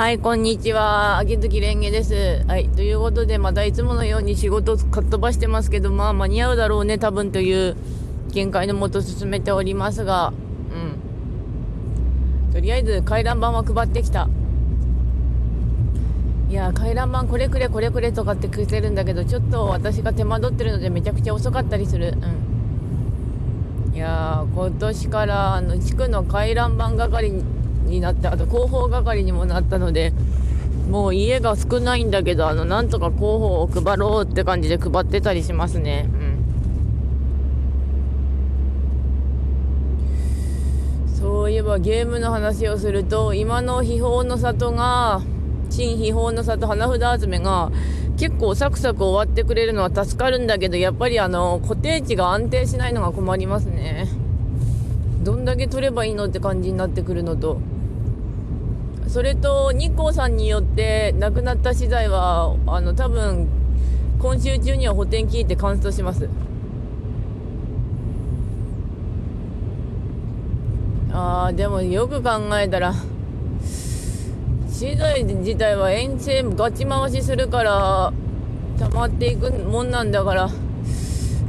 はい、こんにちは。秋月蓮華です。はい、ということで、またいつものように仕事をかっ飛ばしてますけど、まあ間に合うだろうね、多分という見解のもと進めておりますが、うん。とりあえず回覧板は配ってきた。いや回覧板これくれこれくれとかってくれてるんだけど、ちょっと私が手間取ってるのでめちゃくちゃ遅かったりする。うん。いや今年からあの地区の回覧板係にになってあと広報係にもなったのでもう家が少ないんだけどあのなんとか広報を配ろうって感じで配ってたりしますね。うん。そういえばゲームの話をすると今の秘宝の里が新秘宝の里花札集めが結構サクサク終わってくれるのは助かるんだけどやっぱりあの固定値が安定しないのが困りますね。どんだけ取ればいいのって感じになってくるのと。それと日光さんによって亡くなった資材はあの多分今週中には補填聞いてカウントします。あーでもよく考えたら資材自体は遠征ガチ回しするから溜まっていくもんなんだから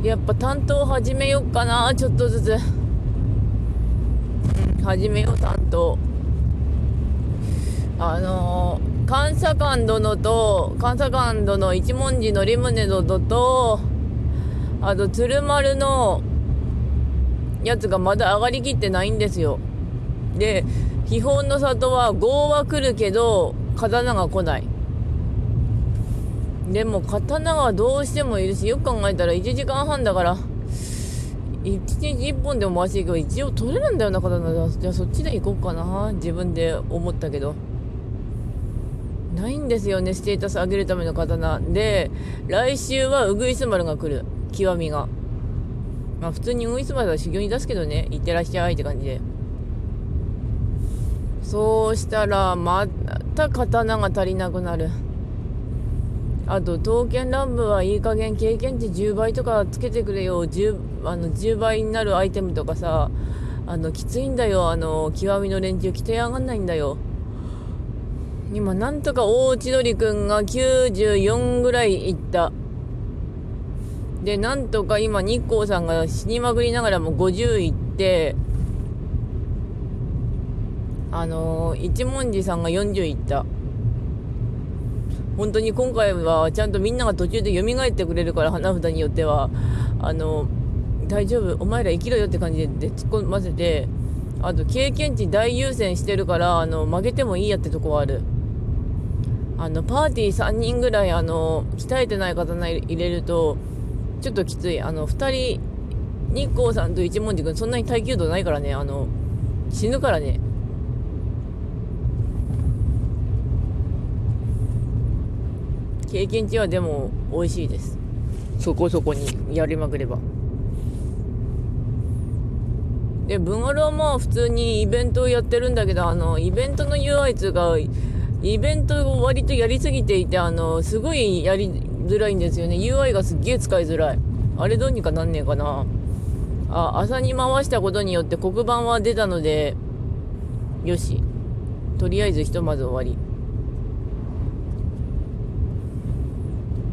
やっぱ担当始めよっかなちょっとずつ、うん、始めよう担当。あのー、監査官殿と、監査官殿一文字のリムネ殿と、あと、鶴丸のやつがまだ上がりきってないんですよ。で、秘宝の里は5は来るけど、刀が来ない。でも、刀はどうしてもいるし、よく考えたら1時間半だから、1日1本でも回していけば一応取れるんだよな、刀。じゃあそっちで行こうかな。自分で思ったけど。ないんですよね、ステータス上げるための刀。で、来週はウグイス丸が来る。極みが。まあ普通にウグイス丸は修行に出すけどね、いってらっしゃいって感じで。そうしたら、また刀が足りなくなる。あと、刀剣乱舞はいい加減経験値10倍とかつけてくれよ。10, あの10倍になるアイテムとかさ、あの、きついんだよ。あの、極みの連中、着て上がんないんだよ。今なんとか大千鳥くんが94ぐらいいった。で、なんとか今日光さんが死にまくりながらも50いって、あのー、一文字さんが40いった。本当に今回はちゃんとみんなが途中で蘇ってくれるから花札によっては、あの、大丈夫、お前ら生きろよって感じで突っ込ませて、あと経験値大優先してるから、あの、負けてもいいやってとこはある。あの、パーティー3人ぐらい、あの、鍛えてない刀入れると、ちょっときつい。あの、2人、日光さんと一文字君、そんなに耐久度ないからね、あの、死ぬからね。経験値はでも美味しいです。そこそこにやりまくれば。で、ブンアルはまあ普通にイベントをやってるんだけど、あの、イベントの UI 2がイベントを割とやりすぎていて、あの、すごいやりづらいんですよね。UI がすっげえ使いづらい。あれどうにかなんねえかな。あ、朝に回したことによって黒板は出たので、よし。とりあえずひとまず終わり。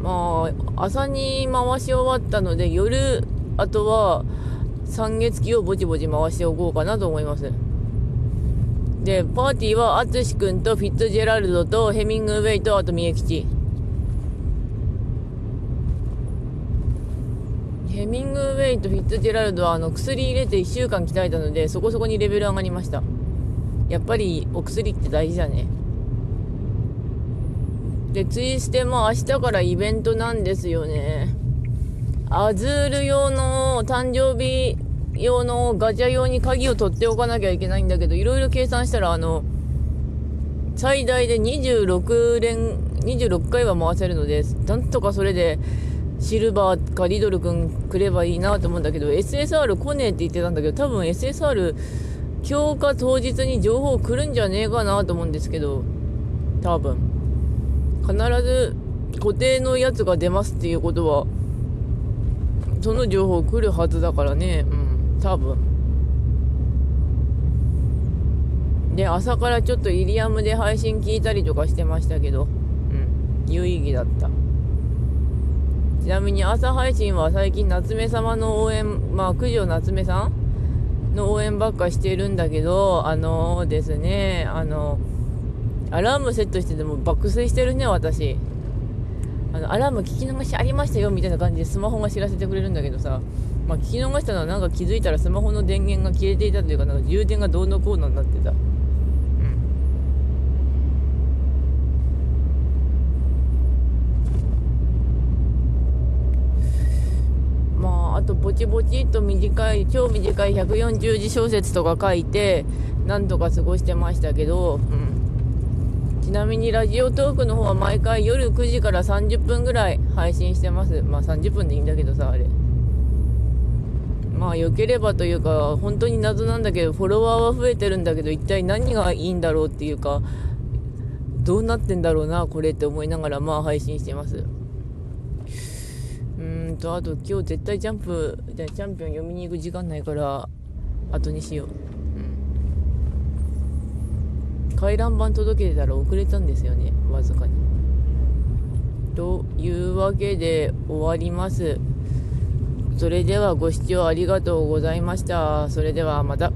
まあ、朝に回し終わったので、夜、あとは、三月期をぼちぼち回しておこうかなと思います。で、パーティーは、アツシ君とフィッツジェラルドとヘミングウェイと、あと三重吉。ヘミングウェイとフィッツジェラルドは、あの、薬入れて1週間鍛えたので、そこそこにレベル上がりました。やっぱり、お薬って大事だね。で、ツイステも明日からイベントなんですよね。アズール用の誕生日用のガチャ用に鍵を取っておかなきゃいけないんだけど、いろいろ計算したら、あの、最大で26連、26回は回せるので、なんとかそれで、シルバーかリドル君くればいいなと思うんだけど、SSR 来ねえって言ってたんだけど、多分 SSR 強化当日に情報来るんじゃねえかなと思うんですけど、多分。必ず固定のやつが出ますっていうことは、その情報来るはずだからね。うん。多分。で朝からちょっとイリアムで配信聞いたりとかしてましたけど。うん。有意義だった。ちなみに朝配信は最近夏目様の応援まあ九条夏目さんの応援ばっかしてるんだけどあのー、ですねあのアラームセットしてても爆睡してるね私あのアラーム聞き逃しありましたよみたいな感じでスマホが知らせてくれるんだけどさ。まあ、聞き逃したのはなんか気づいたらスマホの電源が消えていたというかなんか充電がどうのこうのになってた。まああとぼちぼちと短い超短い140字小説とか書いてなんとか過ごしてましたけど、うん、ちなみにラジオトークの方は毎回夜9時から30分ぐらい配信してます。まあ30分でいいんだけどさあれ。まあ良ければというか本当に謎なんだけどフォロワーは増えてるんだけど一体何がいいんだろうっていうかどうなってんだろうなこれって思いながらまあ配信してます。うんとあと今日絶対ジャンプじゃチャンピオン読みに行く時間ないから後にしよう、回覧板届けてたら遅れたんですよねわずかにというわけで終わりますそれではご視聴ありがとうございました。それではまた。